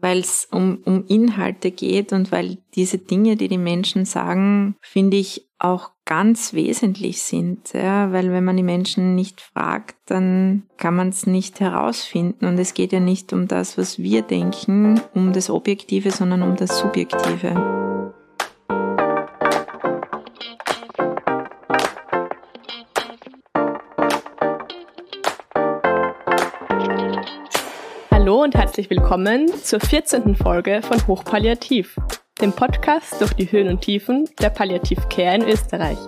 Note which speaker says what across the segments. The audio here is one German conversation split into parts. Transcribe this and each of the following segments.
Speaker 1: weil es um, um Inhalte geht und weil diese Dinge, die die Menschen sagen, finde ich auch ganz wesentlich sind. Ja, weil wenn man die Menschen nicht fragt, dann kann man es nicht herausfinden. Und es geht ja nicht um das, was wir denken, um das Objektive, sondern um das Subjektive.
Speaker 2: Herzlich willkommen zur 14. Folge von Hochpalliativ, dem Podcast durch die Höhen und Tiefen der Palliativcare in Österreich.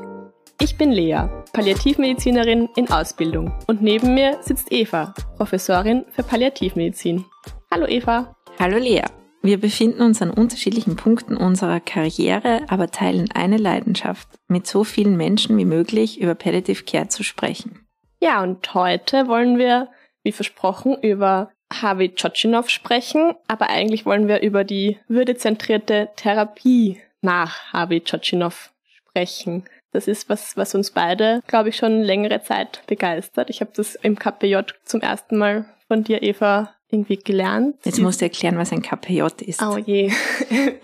Speaker 2: Ich bin Lea, Palliativmedizinerin in Ausbildung und neben mir sitzt Eva, Professorin für Palliativmedizin. Hallo Eva.
Speaker 1: Hallo Lea. Wir befinden uns an unterschiedlichen Punkten unserer Karriere, aber teilen eine Leidenschaft, mit so vielen Menschen wie möglich über Palliative Care zu sprechen.
Speaker 2: Ja, und heute wollen wir, wie versprochen, über Harvey Tschotschinow sprechen, aber eigentlich wollen wir über die würdezentrierte Therapie nach Harvey Tschotschinow sprechen. Das ist was, was uns beide, glaube ich, schon längere Zeit begeistert. Ich habe das im KPJ zum ersten Mal von dir, Eva, irgendwie gelernt.
Speaker 1: Jetzt musst du erklären, was ein KPJ ist.
Speaker 2: Oh je.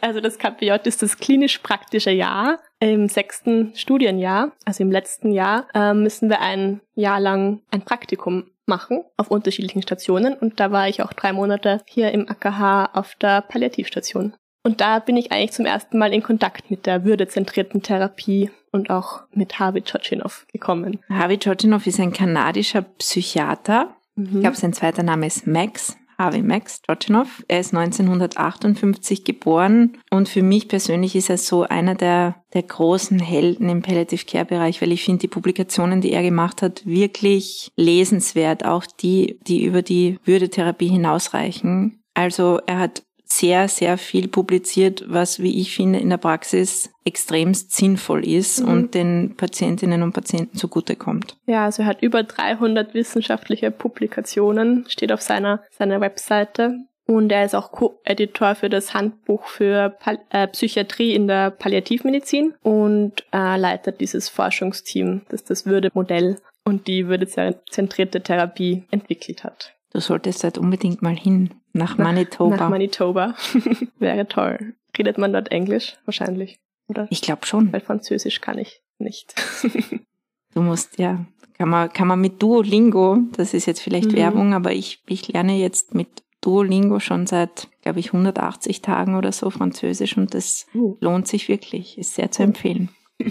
Speaker 2: Also das KPJ ist das klinisch-praktische Jahr. Im sechsten Studienjahr, also im letzten Jahr, äh, müssen wir ein Jahr lang ein Praktikum machen auf unterschiedlichen Stationen und da war ich auch drei Monate hier im AKH auf der Palliativstation. Und da bin ich eigentlich zum ersten Mal in Kontakt mit der würdezentrierten Therapie und auch mit Harvey Tschotschinow gekommen.
Speaker 1: Harvey Tschotschinow ist ein kanadischer Psychiater. Mhm. Ich glaube, sein zweiter Name ist Max. Harvey Max Tschotschinow. Er ist 1958 geboren und für mich persönlich ist er so einer der, der großen Helden im Palliative Care Bereich, weil ich finde die Publikationen, die er gemacht hat, wirklich lesenswert, auch die, die über die Würdetherapie hinausreichen. Also er hat sehr, sehr viel publiziert, was, wie ich finde, in der Praxis extremst sinnvoll ist mhm. und den Patientinnen und Patienten zugutekommt.
Speaker 2: Ja, also er hat über 300 wissenschaftliche Publikationen, steht auf seiner, seiner Webseite. Und er ist auch Co-Editor für das Handbuch für Pal äh, Psychiatrie in der Palliativmedizin und äh, leitet dieses Forschungsteam, das das Würde-Modell und die würdezentrierte Therapie entwickelt hat.
Speaker 1: Du solltest halt unbedingt mal hin nach Manitoba.
Speaker 2: Nach Manitoba. Wäre toll. Redet man dort Englisch? Wahrscheinlich, oder?
Speaker 1: Ich glaube schon.
Speaker 2: Weil Französisch kann ich nicht.
Speaker 1: du musst, ja, kann man, kann man mit Duolingo, das ist jetzt vielleicht mhm. Werbung, aber ich, ich lerne jetzt mit Duolingo schon seit, glaube ich, 180 Tagen oder so Französisch und das uh. lohnt sich wirklich, ist sehr zu empfehlen.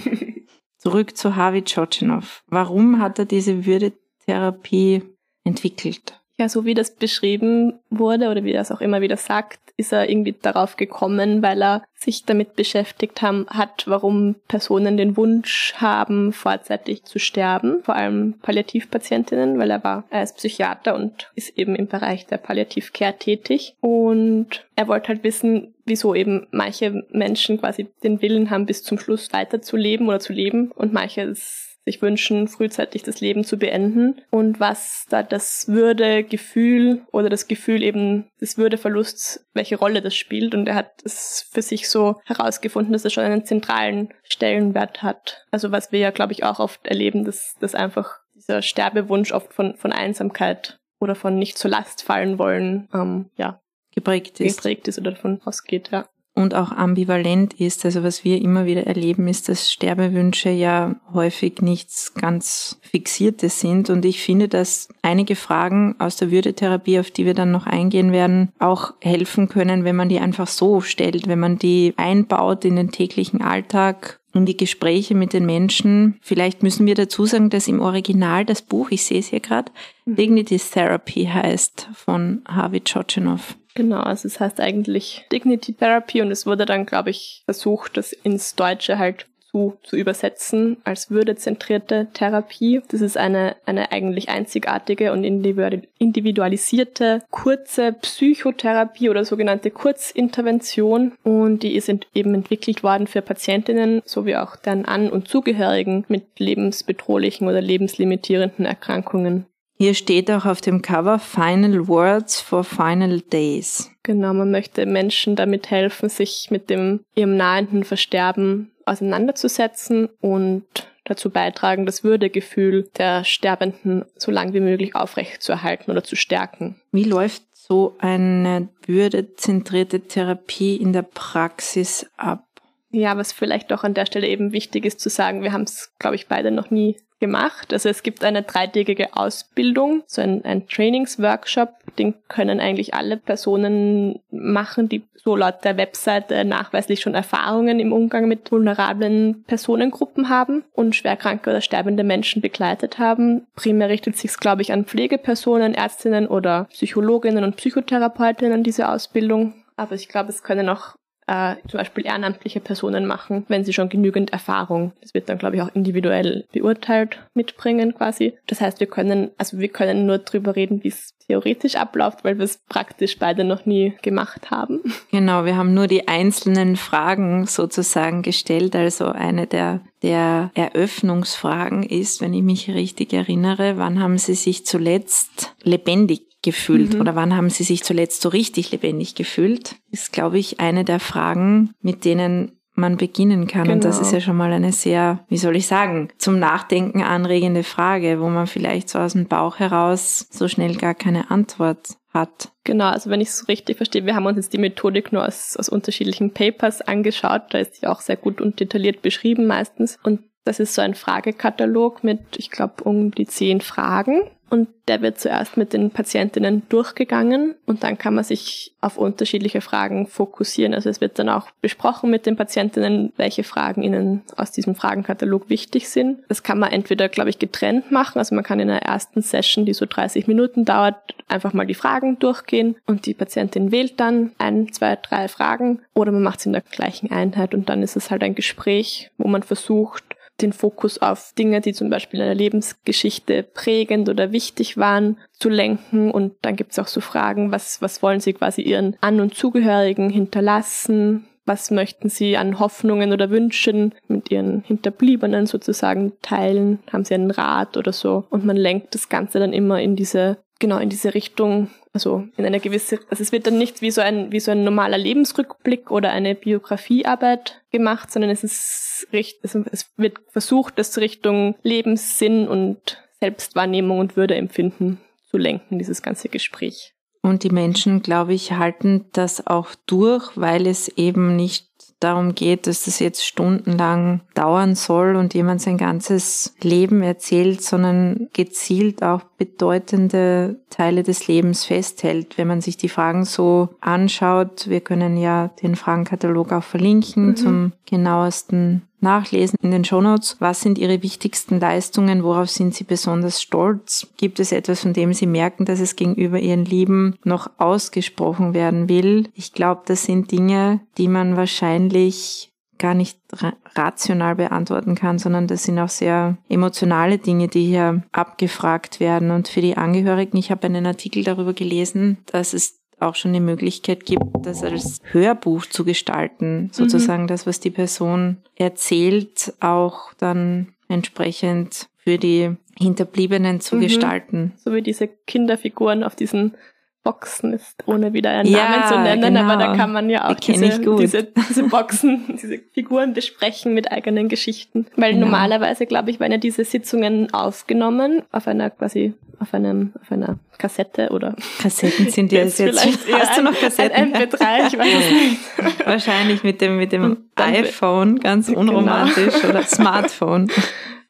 Speaker 1: Zurück zu Harvey Tschotschinow. Warum hat er diese Würdetherapie entwickelt?
Speaker 2: Ja, so wie das beschrieben wurde oder wie er es auch immer wieder sagt, ist er irgendwie darauf gekommen, weil er sich damit beschäftigt haben, hat, warum Personen den Wunsch haben, vorzeitig zu sterben, vor allem Palliativpatientinnen, weil er war, er ist Psychiater und ist eben im Bereich der Palliativcare tätig. Und er wollte halt wissen, wieso eben manche Menschen quasi den Willen haben, bis zum Schluss weiterzuleben oder zu leben. Und manche es sich wünschen, frühzeitig das Leben zu beenden und was da das Würdegefühl oder das Gefühl eben des Würdeverlusts, welche Rolle das spielt. Und er hat es für sich so herausgefunden, dass er schon einen zentralen Stellenwert hat. Also was wir ja, glaube ich, auch oft erleben, dass, dass einfach dieser Sterbewunsch oft von, von Einsamkeit oder von nicht zur Last fallen wollen, ähm, ja,
Speaker 1: geprägt ist.
Speaker 2: Geprägt ist oder davon ausgeht, ja
Speaker 1: und auch ambivalent ist. Also was wir immer wieder erleben, ist, dass Sterbewünsche ja häufig nichts ganz Fixiertes sind. Und ich finde, dass einige Fragen aus der Würdetherapie, auf die wir dann noch eingehen werden, auch helfen können, wenn man die einfach so stellt, wenn man die einbaut in den täglichen Alltag in die Gespräche mit den Menschen. Vielleicht müssen wir dazu sagen, dass im Original das Buch, ich sehe es hier gerade, mhm. Dignity Therapy heißt von Harvey Tschotschinow.
Speaker 2: Genau, also es heißt eigentlich Dignity Therapy und es wurde dann, glaube ich, versucht, das ins Deutsche halt zu, zu übersetzen als würdezentrierte Therapie. Das ist eine, eine eigentlich einzigartige und individualisierte kurze Psychotherapie oder sogenannte Kurzintervention und die ist eben entwickelt worden für Patientinnen sowie auch deren An- und Zugehörigen mit lebensbedrohlichen oder lebenslimitierenden Erkrankungen.
Speaker 1: Hier steht auch auf dem Cover Final Words for Final Days.
Speaker 2: Genau, man möchte Menschen damit helfen, sich mit dem ihrem nahenden Versterben auseinanderzusetzen und dazu beitragen, das Würdegefühl der Sterbenden so lang wie möglich aufrechtzuerhalten oder zu stärken.
Speaker 1: Wie läuft so eine würdezentrierte Therapie in der Praxis ab?
Speaker 2: Ja, was vielleicht auch an der Stelle eben wichtig ist zu sagen, wir haben es, glaube ich, beide noch nie gemacht. Also es gibt eine dreitägige Ausbildung, so ein, ein Trainingsworkshop, den können eigentlich alle Personen machen, die so laut der Webseite nachweislich schon Erfahrungen im Umgang mit vulnerablen Personengruppen haben und schwerkranke oder sterbende Menschen begleitet haben. Primär richtet sich es, glaube ich, an Pflegepersonen, Ärztinnen oder Psychologinnen und Psychotherapeutinnen diese Ausbildung. Aber ich glaube, es können auch äh, zum Beispiel ehrenamtliche Personen machen, wenn sie schon genügend Erfahrung, das wird dann glaube ich auch individuell beurteilt, mitbringen quasi. Das heißt, wir können, also wir können nur drüber reden, wie es theoretisch abläuft, weil wir es praktisch beide noch nie gemacht haben.
Speaker 1: Genau, wir haben nur die einzelnen Fragen sozusagen gestellt. Also eine der, der Eröffnungsfragen ist, wenn ich mich richtig erinnere, wann haben Sie sich zuletzt lebendig gefühlt mhm. oder wann haben Sie sich zuletzt so richtig lebendig gefühlt? Ist, glaube ich, eine der Fragen, mit denen man beginnen kann. Genau. Und das ist ja schon mal eine sehr, wie soll ich sagen, zum Nachdenken anregende Frage, wo man vielleicht so aus dem Bauch heraus so schnell gar keine Antwort hat.
Speaker 2: Genau, also wenn ich es richtig verstehe, wir haben uns jetzt die Methodik nur aus, aus unterschiedlichen Papers angeschaut. Da ist sie auch sehr gut und detailliert beschrieben meistens. Und das ist so ein Fragekatalog mit, ich glaube, um die zehn Fragen. Und der wird zuerst mit den Patientinnen durchgegangen und dann kann man sich auf unterschiedliche Fragen fokussieren. Also es wird dann auch besprochen mit den Patientinnen, welche Fragen ihnen aus diesem Fragenkatalog wichtig sind. Das kann man entweder, glaube ich, getrennt machen. Also man kann in der ersten Session, die so 30 Minuten dauert, einfach mal die Fragen durchgehen und die Patientin wählt dann ein, zwei, drei Fragen oder man macht es in der gleichen Einheit und dann ist es halt ein Gespräch, wo man versucht, den Fokus auf Dinge, die zum Beispiel in der Lebensgeschichte prägend oder wichtig waren, zu lenken. Und dann gibt es auch so Fragen, was, was wollen Sie quasi Ihren An- und Zugehörigen hinterlassen? Was möchten Sie an Hoffnungen oder Wünschen mit Ihren Hinterbliebenen sozusagen teilen? Haben Sie einen Rat oder so? Und man lenkt das Ganze dann immer in diese genau in diese Richtung, also in eine gewisse, also es wird dann nicht wie so ein, wie so ein normaler Lebensrückblick oder eine Biografiearbeit gemacht, sondern es ist recht, also es wird versucht, das Richtung Lebenssinn und Selbstwahrnehmung und Würdeempfinden zu lenken, dieses ganze Gespräch.
Speaker 1: Und die Menschen, glaube ich, halten das auch durch, weil es eben nicht darum geht, dass das jetzt stundenlang dauern soll und jemand sein ganzes Leben erzählt, sondern gezielt auch bedeutende Teile des Lebens festhält. Wenn man sich die Fragen so anschaut, wir können ja den Fragenkatalog auch verlinken mhm. zum genauesten nachlesen in den Shownotes. Was sind Ihre wichtigsten Leistungen? Worauf sind Sie besonders stolz? Gibt es etwas, von dem Sie merken, dass es gegenüber Ihren Lieben noch ausgesprochen werden will? Ich glaube, das sind Dinge, die man wahrscheinlich gar nicht ra rational beantworten kann, sondern das sind auch sehr emotionale Dinge, die hier abgefragt werden. Und für die Angehörigen, ich habe einen Artikel darüber gelesen, dass es auch schon die Möglichkeit gibt, das als Hörbuch zu gestalten, sozusagen mhm. das, was die Person erzählt, auch dann entsprechend für die Hinterbliebenen zu mhm. gestalten.
Speaker 2: So wie diese Kinderfiguren auf diesen Boxen ist, ohne wieder einen ja, Namen zu nennen, genau. aber da kann man ja auch diese, diese, diese, Boxen, diese Figuren besprechen mit eigenen Geschichten. Weil genau. normalerweise, glaube ich, werden ja diese Sitzungen aufgenommen auf einer quasi auf einem auf einer Kassette oder
Speaker 1: Kassetten sind ja jetzt, jetzt
Speaker 2: vielleicht hast du noch Kassetten ein MP3 ich weiß es
Speaker 1: nicht wahrscheinlich mit dem mit dem iPhone ganz genau. unromantisch genau. oder Smartphone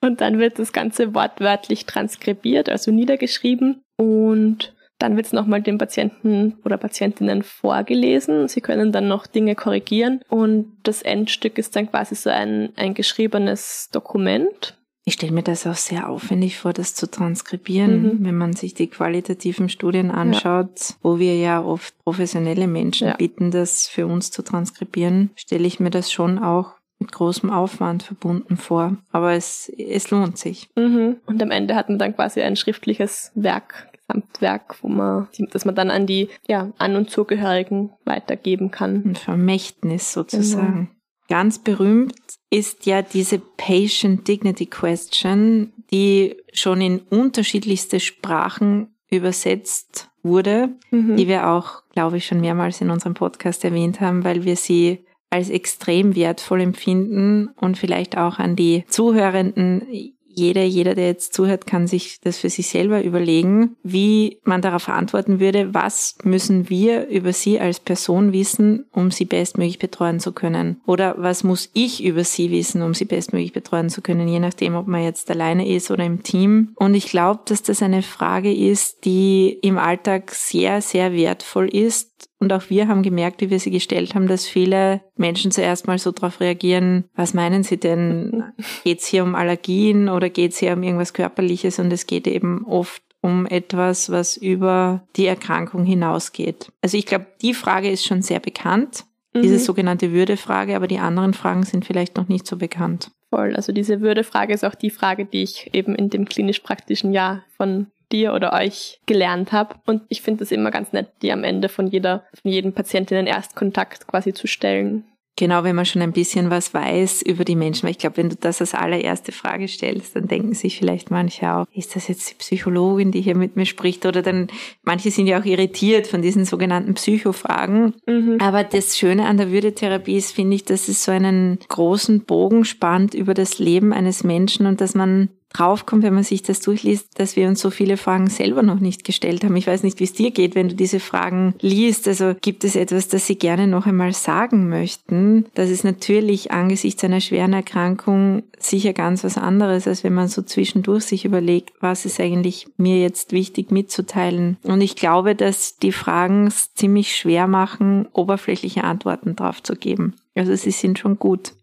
Speaker 2: und dann wird das ganze wortwörtlich transkribiert also niedergeschrieben und dann wird es nochmal den Patienten oder Patientinnen vorgelesen. Sie können dann noch Dinge korrigieren und das Endstück ist dann quasi so ein, ein geschriebenes Dokument.
Speaker 1: Ich stelle mir das auch sehr aufwendig vor, das zu transkribieren, mhm. wenn man sich die qualitativen Studien anschaut, ja. wo wir ja oft professionelle Menschen ja. bitten, das für uns zu transkribieren, stelle ich mir das schon auch mit großem Aufwand verbunden vor. Aber es, es lohnt sich.
Speaker 2: Mhm. Und am Ende hat man dann quasi ein schriftliches Werk Gesamtwerk, wo man, dass man dann an die ja, An- und Zugehörigen weitergeben kann.
Speaker 1: Ein Vermächtnis sozusagen. Genau. Ganz berühmt ist ja diese Patient Dignity Question, die schon in unterschiedlichste Sprachen übersetzt wurde, mhm. die wir auch, glaube ich, schon mehrmals in unserem Podcast erwähnt haben, weil wir sie als extrem wertvoll empfinden und vielleicht auch an die Zuhörenden jeder, jeder, der jetzt zuhört, kann sich das für sich selber überlegen, wie man darauf antworten würde, was müssen wir über sie als Person wissen, um sie bestmöglich betreuen zu können? Oder was muss ich über sie wissen, um sie bestmöglich betreuen zu können, je nachdem, ob man jetzt alleine ist oder im Team. Und ich glaube, dass das eine Frage ist, die im Alltag sehr, sehr wertvoll ist und auch wir haben gemerkt, wie wir sie gestellt haben, dass viele Menschen zuerst mal so darauf reagieren, was meinen sie denn? Geht es hier um Allergien oder geht es hier um irgendwas Körperliches? Und es geht eben oft um etwas, was über die Erkrankung hinausgeht. Also ich glaube, die Frage ist schon sehr bekannt, mhm. diese sogenannte Würdefrage, aber die anderen Fragen sind vielleicht noch nicht so bekannt.
Speaker 2: Voll. Also diese Würdefrage ist auch die Frage, die ich eben in dem klinisch-praktischen Jahr von dir oder euch gelernt habe. Und ich finde es immer ganz nett, die am Ende von jeder, von jedem Patienten in Erstkontakt quasi zu stellen.
Speaker 1: Genau, wenn man schon ein bisschen was weiß über die Menschen. Weil ich glaube, wenn du das als allererste Frage stellst, dann denken sich vielleicht manche auch, ist das jetzt die Psychologin, die hier mit mir spricht? Oder dann, manche sind ja auch irritiert von diesen sogenannten Psychofragen. Mhm. Aber das Schöne an der Würdetherapie ist, finde ich, dass es so einen großen Bogen spannt über das Leben eines Menschen und dass man draufkommt, wenn man sich das durchliest, dass wir uns so viele Fragen selber noch nicht gestellt haben. Ich weiß nicht, wie es dir geht, wenn du diese Fragen liest. Also gibt es etwas, das Sie gerne noch einmal sagen möchten? Das ist natürlich angesichts einer schweren Erkrankung sicher ganz was anderes, als wenn man so zwischendurch sich überlegt, was ist eigentlich mir jetzt wichtig mitzuteilen. Und ich glaube, dass die Fragen es ziemlich schwer machen, oberflächliche Antworten drauf zu geben. Also sie sind schon gut.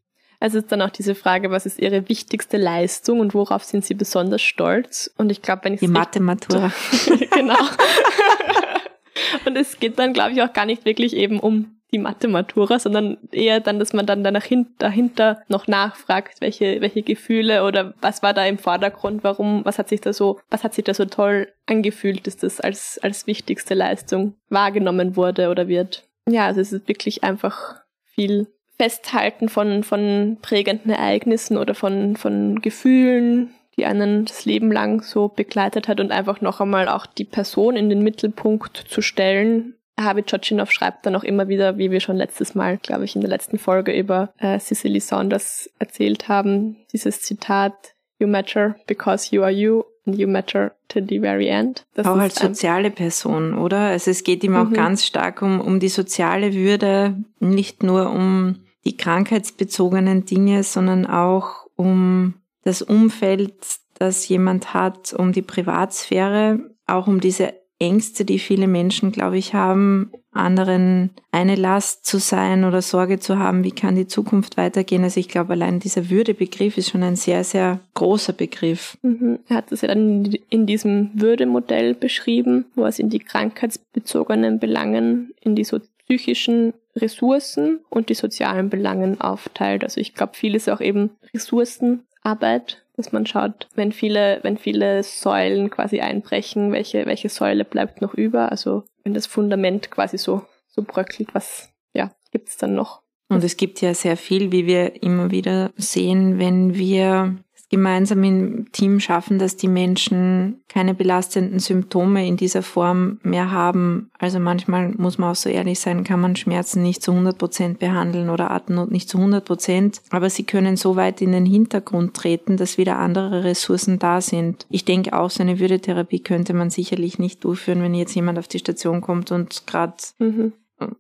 Speaker 2: Also ist dann auch diese Frage, was ist Ihre wichtigste Leistung und worauf sind Sie besonders stolz? Und ich glaube, wenn ich
Speaker 1: die Mathematur
Speaker 2: genau. und es geht dann, glaube ich, auch gar nicht wirklich eben um die Mathematura, sondern eher dann, dass man dann danach hin, dahinter noch nachfragt, welche, welche Gefühle oder was war da im Vordergrund, warum, was hat sich da so, was hat sich da so toll angefühlt, dass das als, als wichtigste Leistung wahrgenommen wurde oder wird. Ja, also es ist wirklich einfach viel Festhalten von, von prägenden Ereignissen oder von, von Gefühlen, die einen das Leben lang so begleitet hat und einfach noch einmal auch die Person in den Mittelpunkt zu stellen. Harvey Tschotschinow schreibt dann auch immer wieder, wie wir schon letztes Mal, glaube ich, in der letzten Folge über äh, Cicely Saunders erzählt haben, dieses Zitat, You matter because you are you and you matter to the very end.
Speaker 1: Das auch als soziale Person, oder? Also es geht ihm auch mhm. ganz stark um, um die soziale Würde, nicht nur um die krankheitsbezogenen Dinge, sondern auch um das Umfeld, das jemand hat, um die Privatsphäre, auch um diese Ängste, die viele Menschen, glaube ich, haben, anderen eine Last zu sein oder Sorge zu haben, wie kann die Zukunft weitergehen. Also ich glaube, allein dieser Würdebegriff ist schon ein sehr, sehr großer Begriff.
Speaker 2: Mhm. Er hat es ja dann in diesem Würdemodell beschrieben, wo es in die krankheitsbezogenen Belangen, in die so psychischen Ressourcen und die sozialen Belangen aufteilt. Also ich glaube, viel ist auch eben Ressourcenarbeit, dass man schaut, wenn viele, wenn viele Säulen quasi einbrechen, welche, welche Säule bleibt noch über? Also wenn das Fundament quasi so, so bröckelt, was, ja, gibt's dann noch?
Speaker 1: Und es gibt ja sehr viel, wie wir immer wieder sehen, wenn wir gemeinsam im Team schaffen, dass die Menschen keine belastenden Symptome in dieser Form mehr haben. Also manchmal muss man auch so ehrlich sein, kann man Schmerzen nicht zu 100 Prozent behandeln oder Atemnot nicht zu 100 Prozent. Aber sie können so weit in den Hintergrund treten, dass wieder andere Ressourcen da sind. Ich denke auch, so eine Würdetherapie könnte man sicherlich nicht durchführen, wenn jetzt jemand auf die Station kommt und gerade mhm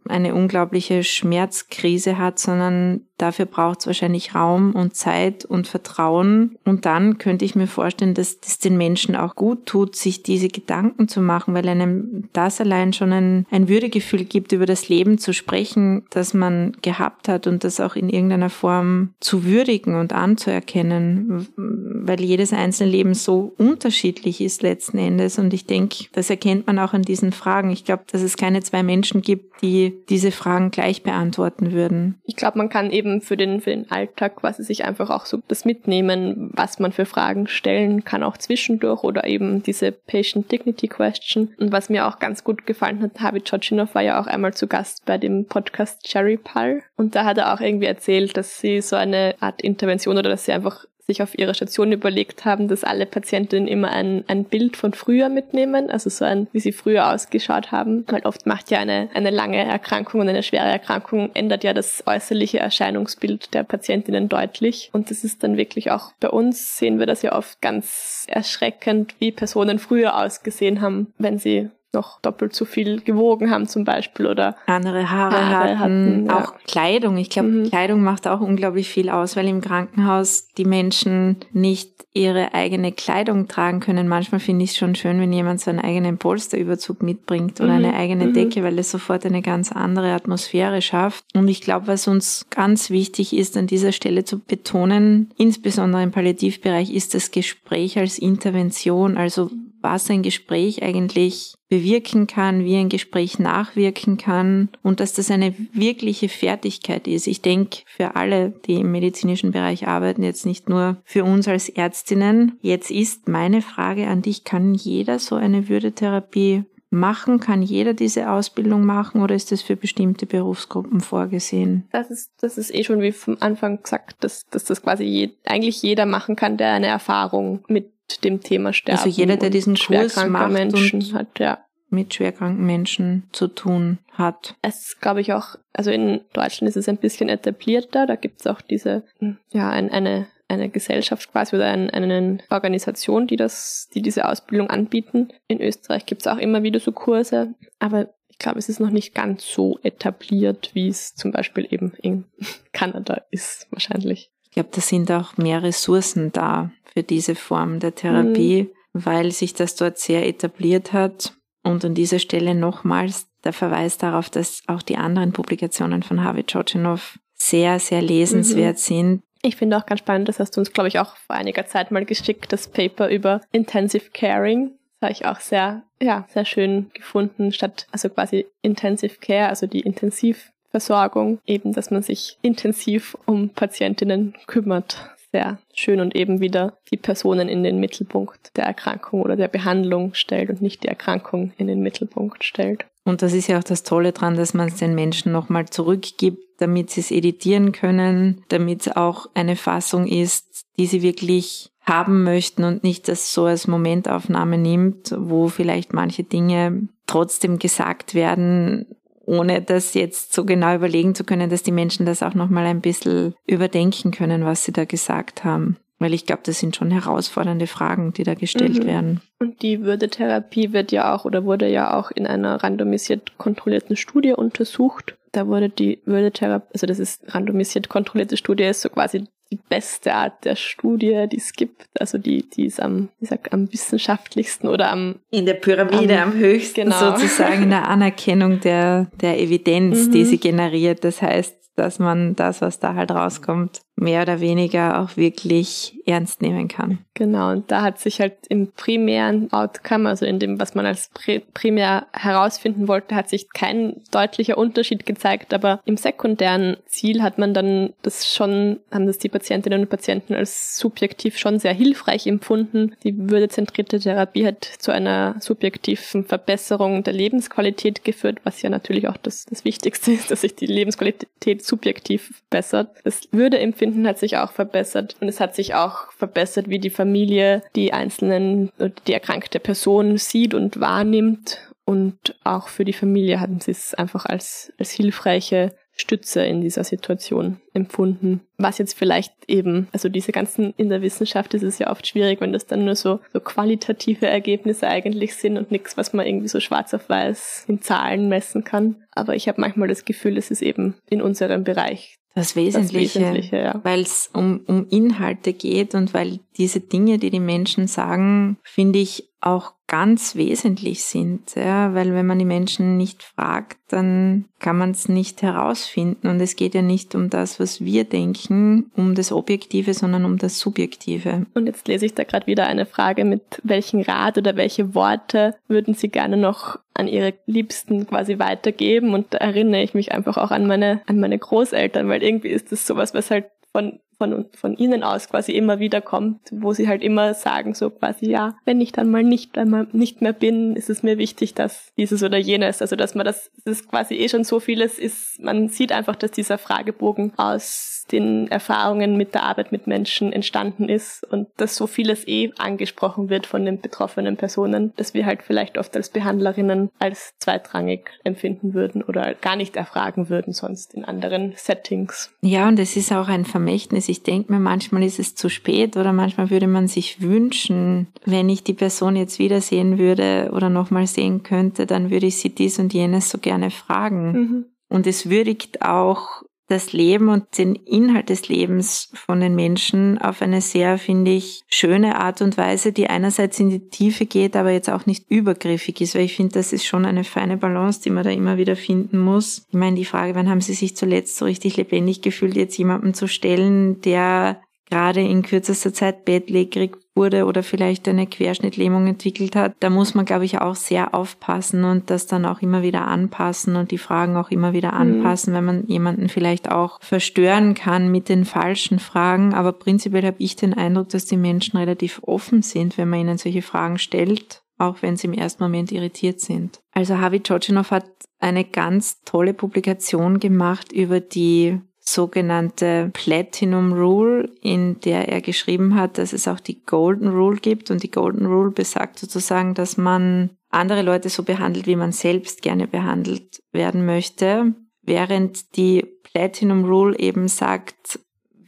Speaker 1: eine unglaubliche Schmerzkrise hat, sondern dafür braucht es wahrscheinlich Raum und Zeit und Vertrauen. Und dann könnte ich mir vorstellen, dass es den Menschen auch gut tut, sich diese Gedanken zu machen, weil einem das allein schon ein, ein Würdegefühl gibt, über das Leben zu sprechen, das man gehabt hat und das auch in irgendeiner Form zu würdigen und anzuerkennen, weil jedes einzelne Leben so unterschiedlich ist letzten Endes. Und ich denke, das erkennt man auch an diesen Fragen. Ich glaube, dass es keine zwei Menschen gibt, die diese Fragen gleich beantworten würden.
Speaker 2: Ich glaube, man kann eben für den, für den Alltag quasi sich einfach auch so das mitnehmen, was man für Fragen stellen kann, auch zwischendurch oder eben diese Patient Dignity Question. Und was mir auch ganz gut gefallen hat, Harvey Tschotschinow war ja auch einmal zu Gast bei dem Podcast Cherry Pal. Und da hat er auch irgendwie erzählt, dass sie so eine Art Intervention oder dass sie einfach sich auf ihrer Station überlegt haben, dass alle Patientinnen immer ein, ein Bild von früher mitnehmen, also so ein, wie sie früher ausgeschaut haben. Weil oft macht ja eine, eine lange Erkrankung und eine schwere Erkrankung ändert ja das äußerliche Erscheinungsbild der Patientinnen deutlich. Und das ist dann wirklich auch bei uns sehen wir das ja oft ganz erschreckend, wie Personen früher ausgesehen haben, wenn sie noch doppelt so viel gewogen haben zum Beispiel oder
Speaker 1: andere Haare, Haare hatten, hatten ja. auch Kleidung. Ich glaube, mhm. Kleidung macht auch unglaublich viel aus, weil im Krankenhaus die Menschen nicht ihre eigene Kleidung tragen können. Manchmal finde ich es schon schön, wenn jemand so einen eigenen Polsterüberzug mitbringt oder mhm. eine eigene mhm. Decke, weil es sofort eine ganz andere Atmosphäre schafft. Und ich glaube, was uns ganz wichtig ist, an dieser Stelle zu betonen, insbesondere im Palliativbereich, ist das Gespräch als Intervention. Also was ein Gespräch eigentlich bewirken kann, wie ein Gespräch nachwirken kann und dass das eine wirkliche Fertigkeit ist. Ich denke, für alle, die im medizinischen Bereich arbeiten, jetzt nicht nur für uns als Ärztinnen. Jetzt ist meine Frage an dich, kann jeder so eine Würdetherapie machen? Kann jeder diese Ausbildung machen oder ist das für bestimmte Berufsgruppen vorgesehen?
Speaker 2: Das ist, das ist eh schon wie vom Anfang gesagt, dass, dass das quasi je, eigentlich jeder machen kann, der eine Erfahrung mit dem Thema Sterben.
Speaker 1: Also jeder, der diesen Kurs macht
Speaker 2: Menschen und hat, ja.
Speaker 1: mit schwerkranken Menschen zu tun hat.
Speaker 2: Es glaube ich auch, also in Deutschland ist es ein bisschen etablierter, da gibt es auch diese, ja, ein, eine eine Gesellschaft quasi oder ein, eine Organisation, die das, die diese Ausbildung anbieten. In Österreich gibt es auch immer wieder so Kurse, aber ich glaube, es ist noch nicht ganz so etabliert, wie es zum Beispiel eben in Kanada ist, wahrscheinlich.
Speaker 1: Ich glaube, da sind auch mehr Ressourcen da für diese Form der Therapie, mhm. weil sich das dort sehr etabliert hat. Und an dieser Stelle nochmals der Verweis darauf, dass auch die anderen Publikationen von Harvey Tschotschinow sehr, sehr lesenswert mhm. sind.
Speaker 2: Ich finde auch ganz spannend, das hast du uns, glaube ich, auch vor einiger Zeit mal geschickt, das Paper über Intensive Caring. Das habe ich auch sehr, ja, sehr schön gefunden, statt, also quasi Intensive Care, also die Intensivversorgung, eben, dass man sich intensiv um Patientinnen kümmert sehr schön und eben wieder die Personen in den Mittelpunkt der Erkrankung oder der Behandlung stellt und nicht die Erkrankung in den Mittelpunkt stellt.
Speaker 1: Und das ist ja auch das Tolle dran, dass man es den Menschen nochmal zurückgibt, damit sie es editieren können, damit es auch eine Fassung ist, die sie wirklich haben möchten und nicht das so als Momentaufnahme nimmt, wo vielleicht manche Dinge trotzdem gesagt werden, ohne das jetzt so genau überlegen zu können, dass die Menschen das auch nochmal ein bisschen überdenken können, was sie da gesagt haben. Weil ich glaube, das sind schon herausfordernde Fragen, die da gestellt mhm. werden.
Speaker 2: Und die Würdetherapie wird ja auch oder wurde ja auch in einer randomisiert kontrollierten Studie untersucht. Da wurde die Würdetherapie, also das ist randomisiert kontrollierte Studie, ist so quasi die beste Art der Studie, die es gibt. Also die, die ist am, wie sag, am wissenschaftlichsten oder am
Speaker 1: in der Pyramide am, am höchsten genau. sozusagen in der Anerkennung der, der Evidenz, mhm. die sie generiert. Das heißt, dass man das, was da halt rauskommt, mehr oder weniger auch wirklich ernst nehmen kann.
Speaker 2: Genau, und da hat sich halt im primären Outcome, also in dem, was man als primär herausfinden wollte, hat sich kein deutlicher Unterschied gezeigt, aber im sekundären Ziel hat man dann das schon, haben das die Patientinnen und Patienten als subjektiv schon sehr hilfreich empfunden. Die würdezentrierte Therapie hat zu einer subjektiven Verbesserung der Lebensqualität geführt, was ja natürlich auch das, das Wichtigste ist, dass sich die Lebensqualität subjektiv verbessert. Das Würdeempfinden Empfinden hat sich auch verbessert und es hat sich auch verbessert, wie die Familie die einzelnen, die erkrankte Person sieht und wahrnimmt und auch für die Familie hatten sie es einfach als, als hilfreiche Stütze in dieser Situation empfunden. Was jetzt vielleicht eben, also diese ganzen, in der Wissenschaft ist es ja oft schwierig, wenn das dann nur so, so qualitative Ergebnisse eigentlich sind und nichts, was man irgendwie so schwarz auf weiß in Zahlen messen kann. Aber ich habe manchmal das Gefühl, es ist eben in unserem Bereich
Speaker 1: das Wesentliche, das Wesentliche ja. weil es um, um Inhalte geht und weil diese Dinge, die die Menschen sagen, finde ich auch ganz wesentlich sind, ja, weil wenn man die Menschen nicht fragt, dann kann man es nicht herausfinden und es geht ja nicht um das, was wir denken, um das Objektive, sondern um das Subjektive.
Speaker 2: Und jetzt lese ich da gerade wieder eine Frage mit welchen Rat oder welche Worte würden Sie gerne noch an Ihre Liebsten quasi weitergeben und da erinnere ich mich einfach auch an meine an meine Großeltern, weil irgendwie ist das sowas, was halt von von, von ihnen aus quasi immer wieder kommt, wo sie halt immer sagen, so quasi, ja, wenn ich dann mal nicht einmal nicht mehr bin, ist es mir wichtig, dass dieses oder jenes, also dass man das, das ist quasi eh schon so vieles ist, man sieht einfach, dass dieser Fragebogen aus den Erfahrungen mit der Arbeit mit Menschen entstanden ist und dass so vieles eh angesprochen wird von den betroffenen Personen, dass wir halt vielleicht oft als Behandlerinnen als zweitrangig empfinden würden oder gar nicht erfragen würden sonst in anderen Settings.
Speaker 1: Ja, und es ist auch ein Vermächtnis. Ich denke mir, manchmal ist es zu spät oder manchmal würde man sich wünschen, wenn ich die Person jetzt wiedersehen würde oder nochmal sehen könnte, dann würde ich sie dies und jenes so gerne fragen. Mhm. Und es würdigt auch das Leben und den Inhalt des Lebens von den Menschen auf eine sehr, finde ich, schöne Art und Weise, die einerseits in die Tiefe geht, aber jetzt auch nicht übergriffig ist, weil ich finde, das ist schon eine feine Balance, die man da immer wieder finden muss. Ich meine, die Frage, wann haben Sie sich zuletzt so richtig lebendig gefühlt, jetzt jemanden zu stellen, der gerade in kürzester Zeit bettlägerig wurde oder vielleicht eine Querschnittlähmung entwickelt hat, da muss man, glaube ich, auch sehr aufpassen und das dann auch immer wieder anpassen und die Fragen auch immer wieder mhm. anpassen, mhm. wenn man jemanden vielleicht auch verstören kann mit den falschen Fragen. Aber prinzipiell habe ich den Eindruck, dass die Menschen relativ offen sind, wenn man ihnen solche Fragen stellt, auch wenn sie im ersten Moment irritiert sind. Also Havi Tschotschinow hat eine ganz tolle Publikation gemacht über die sogenannte Platinum Rule, in der er geschrieben hat, dass es auch die Golden Rule gibt. Und die Golden Rule besagt sozusagen, dass man andere Leute so behandelt, wie man selbst gerne behandelt werden möchte, während die Platinum Rule eben sagt,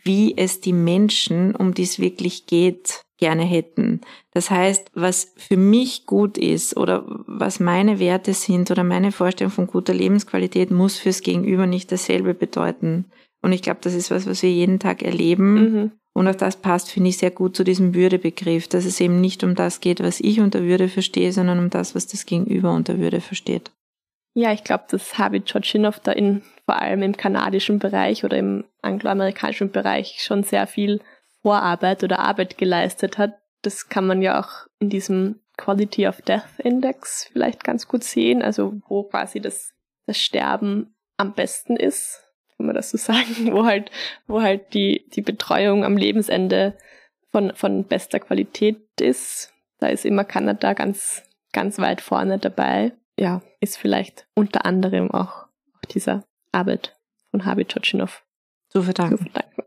Speaker 1: wie es die Menschen, um die es wirklich geht, gerne hätten. Das heißt, was für mich gut ist oder was meine Werte sind oder meine Vorstellung von guter Lebensqualität muss fürs Gegenüber nicht dasselbe bedeuten. Und ich glaube, das ist was, was wir jeden Tag erleben. Mhm. Und auch das passt, finde ich, sehr gut zu diesem Würdebegriff, dass es eben nicht um das geht, was ich unter Würde verstehe, sondern um das, was das Gegenüber unter Würde versteht.
Speaker 2: Ja, ich glaube, dass Habit Georginov da in, vor allem im kanadischen Bereich oder im angloamerikanischen Bereich schon sehr viel Vorarbeit oder Arbeit geleistet hat. Das kann man ja auch in diesem Quality of Death Index vielleicht ganz gut sehen, also wo quasi das, das Sterben am besten ist kann man das so sagen, wo halt, wo halt die, die Betreuung am Lebensende von, von bester Qualität ist. Da ist immer Kanada ganz, ganz weit vorne dabei. Ja, ist vielleicht unter anderem auch, auch dieser Arbeit von Habi Tschotschinow
Speaker 1: zu verdanken. Zu verdanken.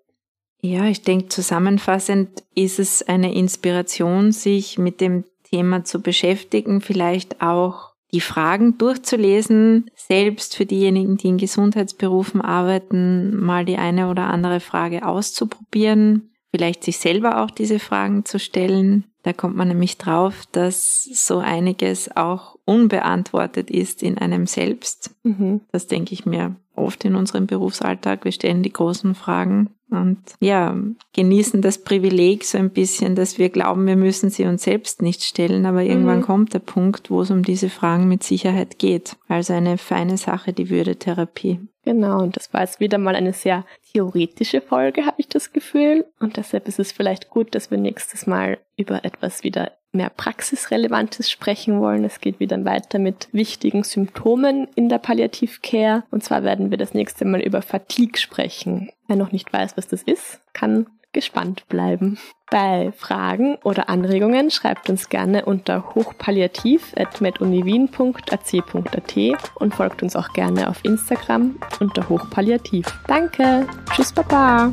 Speaker 1: Ja, ich denke, zusammenfassend ist es eine Inspiration, sich mit dem Thema zu beschäftigen, vielleicht auch die Fragen durchzulesen, selbst für diejenigen, die in Gesundheitsberufen arbeiten, mal die eine oder andere Frage auszuprobieren, vielleicht sich selber auch diese Fragen zu stellen. Da kommt man nämlich drauf, dass so einiges auch unbeantwortet ist in einem selbst. Mhm. Das denke ich mir oft in unserem Berufsalltag. Wir stellen die großen Fragen und ja, genießen das Privileg so ein bisschen, dass wir glauben, wir müssen sie uns selbst nicht stellen, aber irgendwann mhm. kommt der Punkt, wo es um diese Fragen mit Sicherheit geht. Also eine feine Sache, die Würdetherapie.
Speaker 2: Genau, und das war jetzt wieder mal eine sehr theoretische Folge, habe ich das Gefühl. Und deshalb ist es vielleicht gut, dass wir nächstes Mal über etwas wieder mehr Praxisrelevantes sprechen wollen. Es geht wieder weiter mit wichtigen Symptomen in der Palliativcare. Und zwar werden wir das nächste Mal über Fatigue sprechen. Wer noch nicht weiß, was das ist, kann gespannt bleiben. Bei Fragen oder Anregungen schreibt uns gerne unter hochpalliativ.meduniwien.ac.at und folgt uns auch gerne auf Instagram unter hochpalliativ. Danke. Tschüss, Baba.